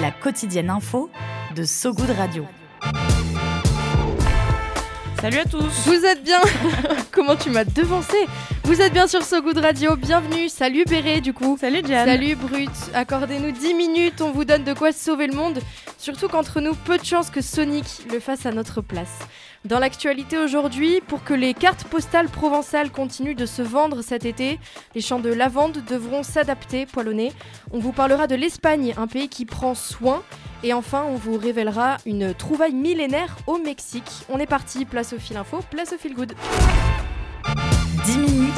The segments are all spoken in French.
La quotidienne info de So Good Radio. Salut à tous Vous êtes bien Comment tu m'as devancé Vous êtes bien sur So Good Radio, bienvenue Salut Béré du coup Salut Diane Salut Brut Accordez-nous 10 minutes, on vous donne de quoi sauver le monde Surtout qu'entre nous, peu de chances que Sonic le fasse à notre place. Dans l'actualité aujourd'hui, pour que les cartes postales provençales continuent de se vendre cet été, les champs de lavande devront s'adapter, poilonner. On vous parlera de l'Espagne, un pays qui prend soin. Et enfin, on vous révélera une trouvaille millénaire au Mexique. On est parti, place au fil info, place au fil good. 10 minutes, 10 minutes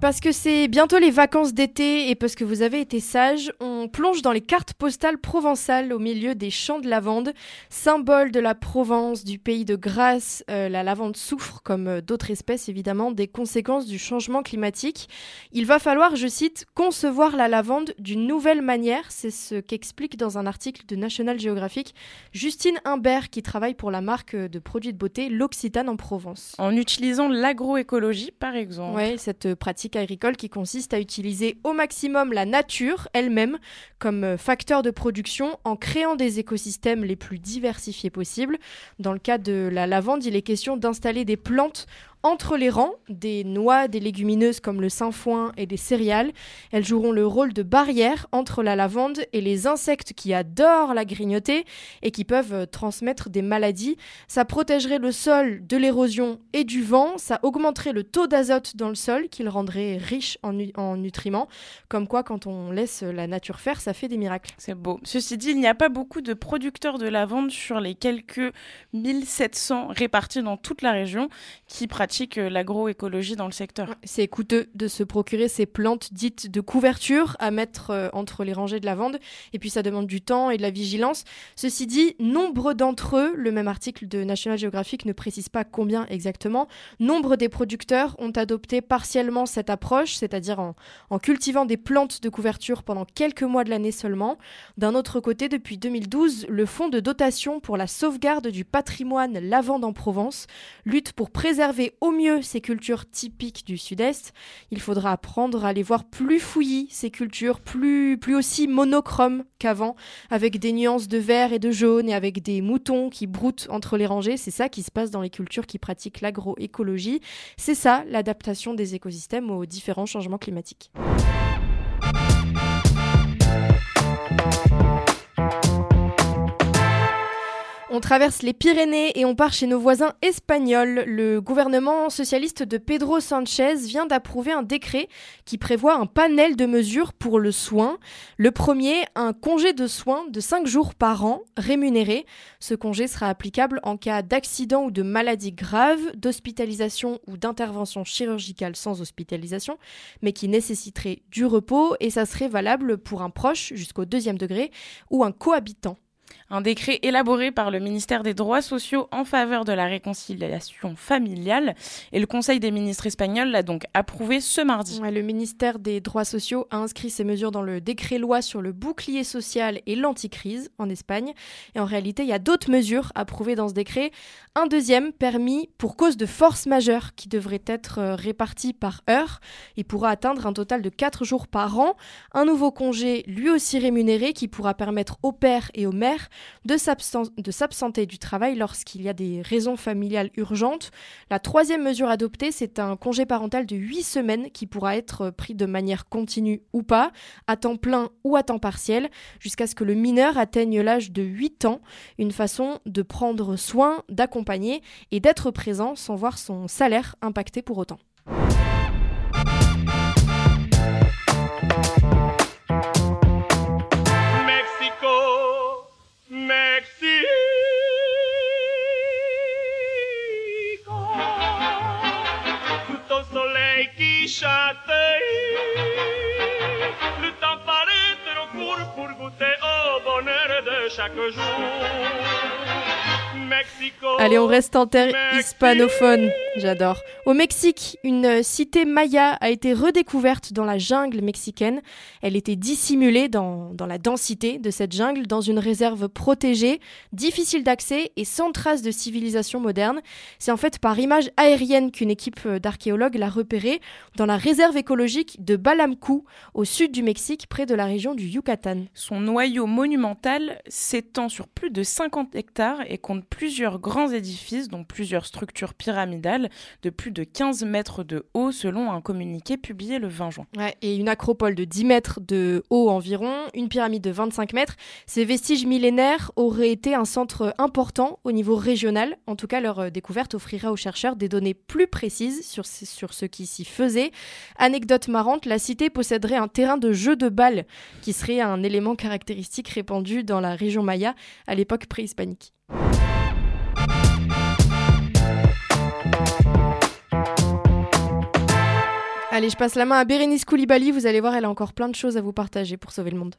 parce que c'est bientôt les vacances d'été et parce que vous avez été sage, on plonge dans les cartes postales provençales au milieu des champs de lavande, symbole de la Provence, du pays de grâce. Euh, la lavande souffre, comme euh, d'autres espèces évidemment, des conséquences du changement climatique. Il va falloir, je cite, concevoir la lavande d'une nouvelle manière. C'est ce qu'explique dans un article de National Geographic Justine Imbert qui travaille pour la marque de produits de beauté L'Occitane en Provence. En utilisant l'agroécologie par exemple. Oui, cette pratique agricole qui consiste à utiliser au maximum la nature elle-même comme euh, facteur de production en créant des écosystèmes les plus diversifiés possibles. Dans le cas de la lavande, il est question d'installer des plantes entre les rangs des noix, des légumineuses comme le sainfoin et des céréales. Elles joueront le rôle de barrière entre la lavande et les insectes qui adorent la grignoter et qui peuvent euh, transmettre des maladies. Ça protégerait le sol de l'érosion et du vent, ça augmenterait le taux d'azote dans le sol qui le rendrait riche en, en, nutriments. Comme quoi, quand on laisse la nature faire, ça fait des miracles. C'est beau. Ceci dit, il n'y a pas beaucoup de producteurs de lavande sur les quelques 1700 répartis dans toute la région qui pratiquent l'agroécologie dans le secteur. C'est coûteux de se procurer ces plantes dites de couverture à mettre euh, entre les rangées de lavande, et puis ça demande du temps et de la vigilance. Ceci dit, nombre d'entre eux, le même article de National Geographic ne précise pas combien exactement, nombre des producteurs ont adopté partiellement cette approche, c'est-à-dire en, en cultivant des plantes de couverture pendant quelques mois de l'année seulement. D'un autre côté, depuis 2012, le Fonds de dotation pour la sauvegarde du patrimoine lavande en Provence lutte pour préserver au mieux ces cultures typiques du sud-est. Il faudra apprendre à les voir plus fouillis, ces cultures, plus, plus aussi monochromes qu'avant, avec des nuances de vert et de jaune et avec des moutons qui broutent entre les rangées. C'est ça qui se passe dans les cultures qui pratiquent l'agroécologie. C'est ça l'adaptation des écosystèmes aux différents changements climatiques. On traverse les Pyrénées et on part chez nos voisins espagnols. Le gouvernement socialiste de Pedro Sanchez vient d'approuver un décret qui prévoit un panel de mesures pour le soin. Le premier, un congé de soins de 5 jours par an rémunéré. Ce congé sera applicable en cas d'accident ou de maladie grave, d'hospitalisation ou d'intervention chirurgicale sans hospitalisation, mais qui nécessiterait du repos et ça serait valable pour un proche jusqu'au deuxième degré ou un cohabitant. Un décret élaboré par le ministère des Droits sociaux en faveur de la réconciliation familiale et le Conseil des ministres espagnols l'a donc approuvé ce mardi. le ministère des Droits sociaux a inscrit ces mesures dans le décret-loi sur le bouclier social et l'anticrise en Espagne. Et en réalité, il y a d'autres mesures approuvées dans ce décret. Un deuxième permis pour cause de force majeure qui devrait être euh, réparti par heure. Il pourra atteindre un total de 4 jours par an. Un nouveau congé, lui aussi rémunéré, qui pourra permettre aux pères et aux mères de s'absenter du travail lorsqu'il y a des raisons familiales urgentes. La troisième mesure adoptée, c'est un congé parental de 8 semaines qui pourra être pris de manière continue ou pas, à temps plein ou à temps partiel, jusqu'à ce que le mineur atteigne l'âge de 8 ans. Une façon de prendre soin, d'accompagner et d'être présent sans voir son salaire impacté pour autant. Chaque jour. Mexico. Allez, on reste en terre hispanophone. J'adore. Au Mexique, une cité maya a été redécouverte dans la jungle mexicaine. Elle était dissimulée dans, dans la densité de cette jungle, dans une réserve protégée, difficile d'accès et sans trace de civilisation moderne. C'est en fait par image aérienne qu'une équipe d'archéologues l'a repérée dans la réserve écologique de Balamcú, au sud du Mexique, près de la région du Yucatan. Son noyau monumental s'étend sur plus de 50 hectares et compte plusieurs grands édifices, dont plusieurs structures pyramidales de plus de 15 mètres de haut, selon un communiqué publié le 20 juin. Et une acropole de 10 mètres de haut environ, une pyramide de 25 mètres. Ces vestiges millénaires auraient été un centre important au niveau régional. En tout cas, leur euh, découverte offrira aux chercheurs des données plus précises sur, sur ce qui s'y faisait. Anecdote marrante, la cité posséderait un terrain de jeu de balles qui serait un élément caractéristique répandu dans la région maya à l'époque préhispanique. Allez, je passe la main à Bérénice Koulibaly. Vous allez voir, elle a encore plein de choses à vous partager pour sauver le monde.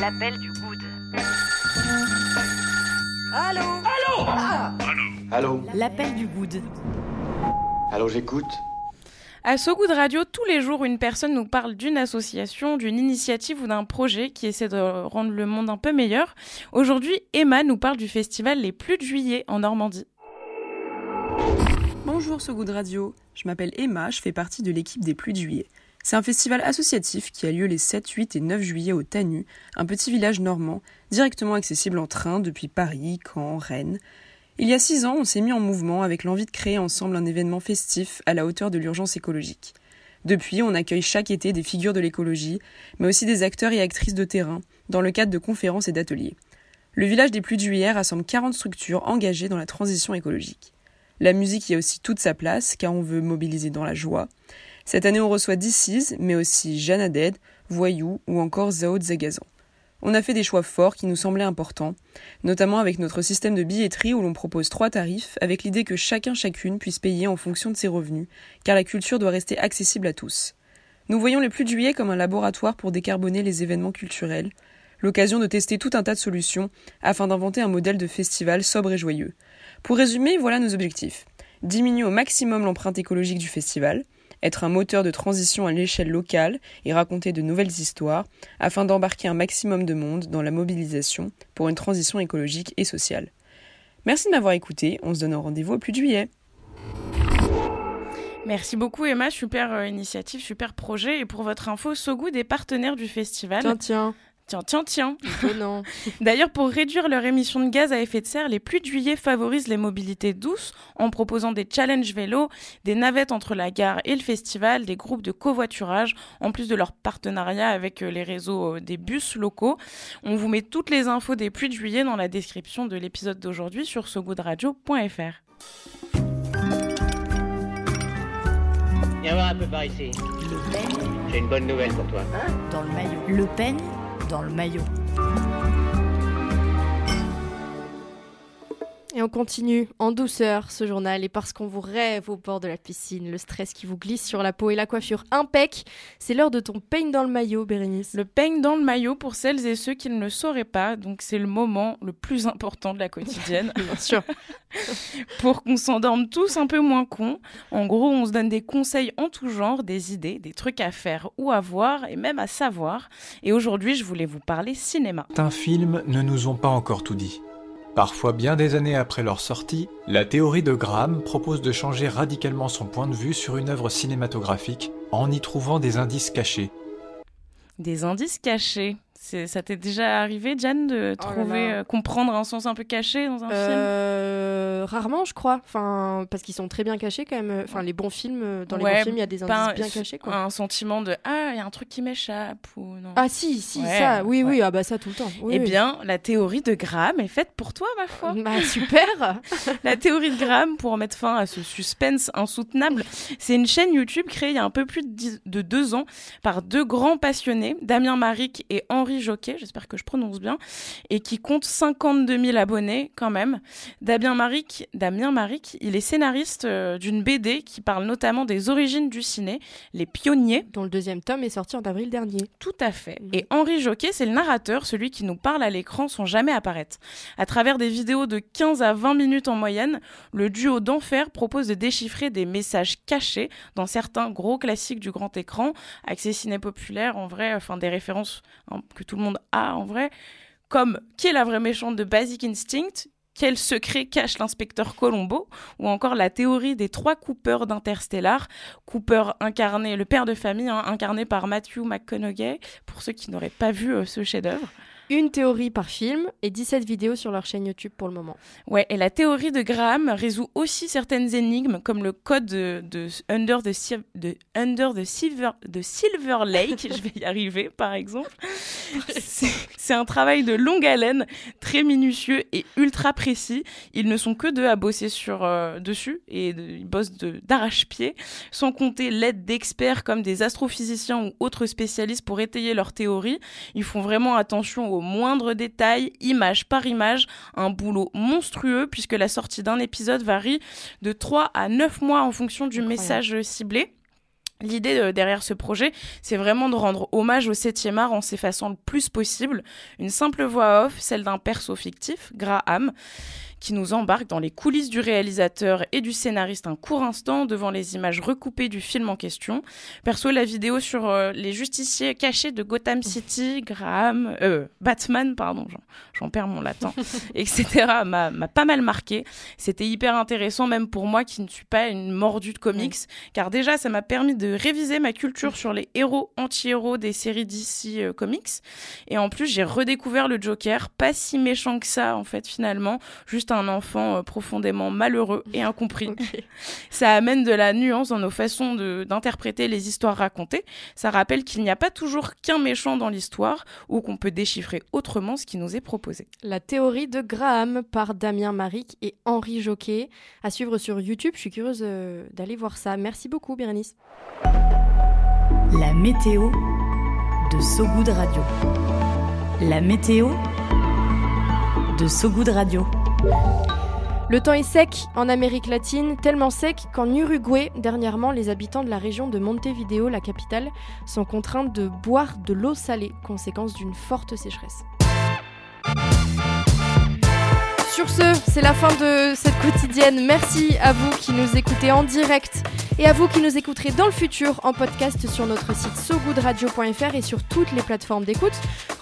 L'appel du good. Allô? Allô? L'appel du good. Allô, j'écoute À So Good Radio, tous les jours, une personne nous parle d'une association, d'une initiative ou d'un projet qui essaie de rendre le monde un peu meilleur. Aujourd'hui, Emma nous parle du festival Les Plus de Juillet en Normandie. Bonjour So Good Radio, je m'appelle Emma, je fais partie de l'équipe des Pluies de Juillet. C'est un festival associatif qui a lieu les 7, 8 et 9 juillet au Tanu, un petit village normand, directement accessible en train depuis Paris, Caen, Rennes. Il y a 6 ans, on s'est mis en mouvement avec l'envie de créer ensemble un événement festif à la hauteur de l'urgence écologique. Depuis, on accueille chaque été des figures de l'écologie, mais aussi des acteurs et actrices de terrain, dans le cadre de conférences et d'ateliers. Le village des Pluies de Juillet rassemble 40 structures engagées dans la transition écologique. La musique y a aussi toute sa place, car on veut mobiliser dans la joie. Cette année, on reçoit DC's, mais aussi Jeanne Voyou ou encore Zao Zagazan. On a fait des choix forts qui nous semblaient importants, notamment avec notre système de billetterie où l'on propose trois tarifs, avec l'idée que chacun chacune puisse payer en fonction de ses revenus, car la culture doit rester accessible à tous. Nous voyons les plus de juillet comme un laboratoire pour décarboner les événements culturels, l'occasion de tester tout un tas de solutions afin d'inventer un modèle de festival sobre et joyeux. Pour résumer, voilà nos objectifs. Diminuer au maximum l'empreinte écologique du festival, être un moteur de transition à l'échelle locale et raconter de nouvelles histoires afin d'embarquer un maximum de monde dans la mobilisation pour une transition écologique et sociale. Merci de m'avoir écouté, on se donne un rendez-vous au plus de juillet. Merci beaucoup Emma, super euh, initiative, super projet. Et pour votre info, Sogoud est partenaire du festival. Tiens, tiens. Tiens, tiens, tiens. Étonnant. D'ailleurs, pour réduire leur émission de gaz à effet de serre, les pluies de juillet favorisent les mobilités douces en proposant des challenges vélos, des navettes entre la gare et le festival, des groupes de covoiturage, en plus de leur partenariat avec euh, les réseaux euh, des bus locaux. On vous met toutes les infos des pluies de juillet dans la description de l'épisode d'aujourd'hui sur sogoodradio.fr. Viens voir un peu par ici. Le Pen J'ai une bonne nouvelle pour toi. dans le maillot. Le Pen? Dans le maillot. On continue en douceur ce journal et parce qu'on vous rêve au bord de la piscine, le stress qui vous glisse sur la peau et la coiffure impec, c'est l'heure de ton peigne dans le maillot, Bérénice. Le peigne dans le maillot pour celles et ceux qui ne le sauraient pas, donc c'est le moment le plus important de la quotidienne. Bien sûr. pour qu'on s'endorme tous un peu moins cons. En gros, on se donne des conseils en tout genre, des idées, des trucs à faire ou à voir et même à savoir. Et aujourd'hui, je voulais vous parler cinéma. Certains films ne nous ont pas encore tout dit. Parfois bien des années après leur sortie, la théorie de Graham propose de changer radicalement son point de vue sur une œuvre cinématographique en y trouvant des indices cachés. Des indices cachés. Ça t'est déjà arrivé, Jeanne, de Oh trouver, euh, comprendre un sens un peu caché dans un film? Euh, rarement, je crois. Enfin, parce qu'ils sont très bien cachés quand même. Enfin, les bons films, euh, dans les Ouais, bons films, il y a des indices un- bien cachés, quoi. Un sentiment de ah, il y a un truc qui m'échappe ou non? Ah si, si, Ouais, ça, oui, ouais. oui, ah bah ça tout le temps. Oui, eh oui. bien, la théorie de Graham est faite pour toi, ma foi. Bah super La théorie de Graham, pour mettre fin à ce suspense insoutenable, c'est une chaîne YouTube créée il y a un peu plus de, dix- de deux ans par deux grands passionnés, Damien Maric et Henri Joquet, j'espère que je prononce bien, et qui compte 52 000 abonnés quand même. Damien Maric, Damien Maric il est scénariste euh, d'une BD qui parle notamment des origines du ciné, Les Pionniers. Dont le deuxième tome est sorti en avril dernier. Tout à fait. Et Henri Joquet, c'est le narrateur, celui qui nous parle à l'écran sans jamais apparaître. À travers des vidéos de 15 à 20 minutes en moyenne, le duo d'enfer propose de déchiffrer des messages cachés dans certains gros classiques du grand écran, accès ciné populaire en vrai, enfin des références hein, que tout le monde a en vrai, comme qui est la vraie méchante de Basic Instinct, quel secret cache l'inspecteur Colombo Ou encore la théorie des trois Coopers d'Interstellar. Cooper incarné, le père de famille, hein, incarné par Matthew McConaughey, pour ceux qui n'auraient pas vu euh, ce chef-d'œuvre. Une théorie par film et 17 vidéos sur leur chaîne YouTube pour le moment. Ouais, et la théorie de Graham résout aussi certaines énigmes comme le code de, de Under, the, de Silver, Lake, je vais y arriver par exemple. C'est un travail de longue haleine, très minutieux et ultra précis. Ils ne sont que deux à bosser sur, euh, dessus et ils bossent d'arrache-pied, sans compter l'aide d'experts comme des astrophysiciens ou autres spécialistes pour étayer leurs théories. Ils font vraiment attention aux moindres détails, image par image, un boulot monstrueux puisque la sortie d'un épisode varie de 3 à 9 mois en fonction du message ciblé. L'idée euh, derrière ce projet, c'est vraiment de rendre hommage au 7e art en s'effaçant le plus possible. Une simple voix off, celle d'un perso fictif, Graham, qui nous embarque dans les coulisses du réalisateur et du scénariste un court instant devant les images recoupées du film en question. Perso, la vidéo sur euh, les justiciers cachés de Gotham City, Graham, euh, Batman, pardon, j'en- perds mon latin, etc. m'a pas mal marqué. C'était hyper intéressant, même pour moi qui ne suis pas une mordue de comics, car déjà, ça m'a permis de réviser ma culture sur les héros anti-héros des séries DC euh, Comics. Et en plus, j'ai redécouvert le Joker, pas si méchant que ça, en fait, finalement, juste un enfant euh, profondément malheureux et incompris. ça amène de la nuance dans nos façons d'interpréter les histoires racontées. Ça rappelle qu'il n'y a pas toujours qu'un méchant dans l'histoire, ou qu'on peut déchiffrer autrement ce qui nous est proposé. La théorie de Graham par Damien Maric et Henri Joquet. À suivre sur YouTube, je suis curieuse euh, d'aller voir ça. Merci beaucoup, Bérénice. La météo de Sogoud Radio. La météo de Sogoud Radio. Le temps est sec en Amérique latine, tellement sec qu'en Uruguay, dernièrement, les habitants de la région de Montevideo, la capitale, sont contraints de boire de l'eau salée, conséquence d'une forte sécheresse. Sur ce, c'est la fin de cette quotidienne. Merci à vous qui nous écoutez en direct et à vous qui nous écouterez dans le futur en podcast sur notre site sogoodradio.fr et sur toutes les plateformes d'écoute.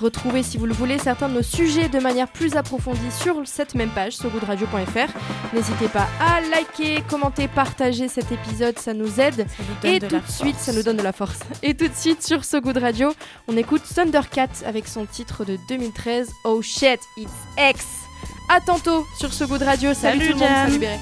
Retrouvez, si vous le voulez, certains de nos sujets de manière plus approfondie sur cette même page, sogoodradio.fr. N'hésitez pas à liker, commenter, partager cet épisode, ça nous aide. donne et de tout de suite, force. ça nous donne de la force. Et tout de suite sur So Good Radio, on écoute Thundercat avec son titre de 2013, Oh Shit, It's X. À tantôt sur So Good Radio. Salut, Salut, tout le monde, salut Béré.